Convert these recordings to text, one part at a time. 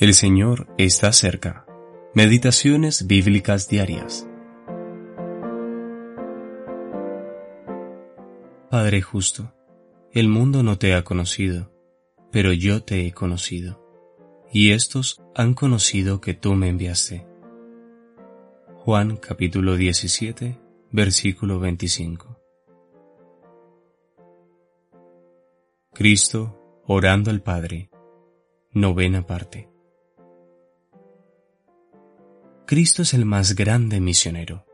El Señor está cerca. Meditaciones bíblicas diarias. Padre justo, el mundo no te ha conocido, pero yo te he conocido, y estos han conocido que tú me enviaste. Juan capítulo 17, versículo 25. Cristo orando al Padre. Novena parte. Cristo es el más grande misionero.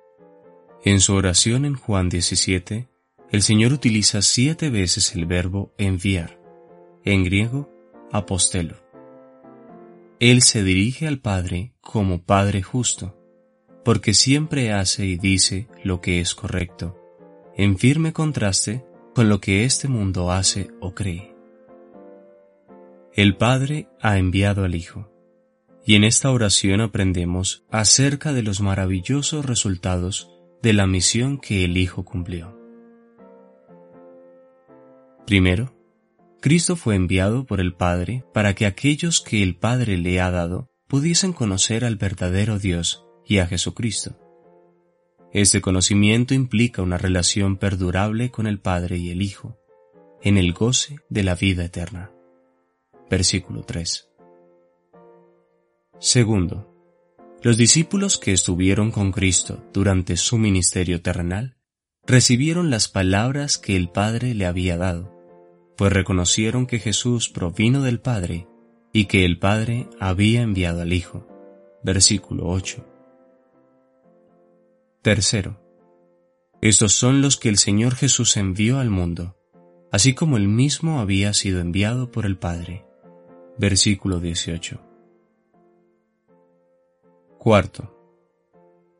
En su oración en Juan 17, el Señor utiliza siete veces el verbo enviar, en griego apostelo. Él se dirige al Padre como Padre justo, porque siempre hace y dice lo que es correcto, en firme contraste con lo que este mundo hace o cree. El Padre ha enviado al Hijo y en esta oración aprendemos acerca de los maravillosos resultados de la misión que el Hijo cumplió. Primero, Cristo fue enviado por el Padre para que aquellos que el Padre le ha dado pudiesen conocer al verdadero Dios y a Jesucristo. Este conocimiento implica una relación perdurable con el Padre y el Hijo, en el goce de la vida eterna. Versículo 3. Segundo, los discípulos que estuvieron con Cristo durante su ministerio terrenal recibieron las palabras que el Padre le había dado, pues reconocieron que Jesús provino del Padre y que el Padre había enviado al Hijo. Versículo 8. Tercero, estos son los que el Señor Jesús envió al mundo, así como él mismo había sido enviado por el Padre. Versículo 18. Cuarto.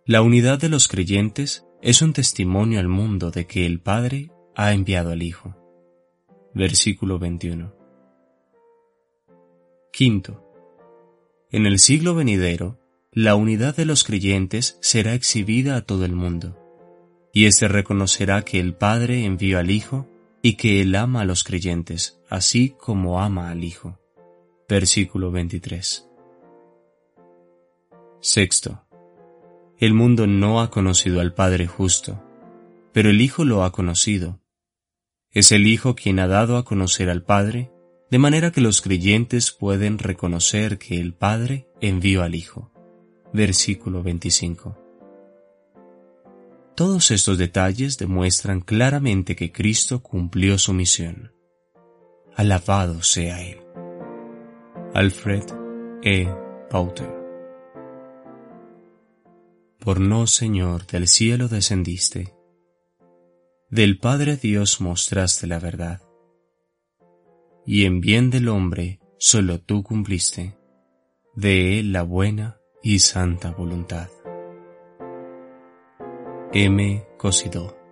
La unidad de los creyentes es un testimonio al mundo de que el Padre ha enviado al Hijo. Versículo 21. Quinto. En el siglo venidero, la unidad de los creyentes será exhibida a todo el mundo, y éste reconocerá que el Padre envió al Hijo y que Él ama a los creyentes, así como ama al Hijo. Versículo 23. Sexto. El mundo no ha conocido al Padre justo, pero el Hijo lo ha conocido. Es el Hijo quien ha dado a conocer al Padre, de manera que los creyentes pueden reconocer que el Padre envió al Hijo. Versículo 25. Todos estos detalles demuestran claramente que Cristo cumplió su misión. Alabado sea Él. Alfred E. Pauter por no, Señor, del cielo descendiste. Del Padre Dios mostraste la verdad. Y en bien del hombre solo tú cumpliste, de él la buena y santa voluntad. M. Cosidó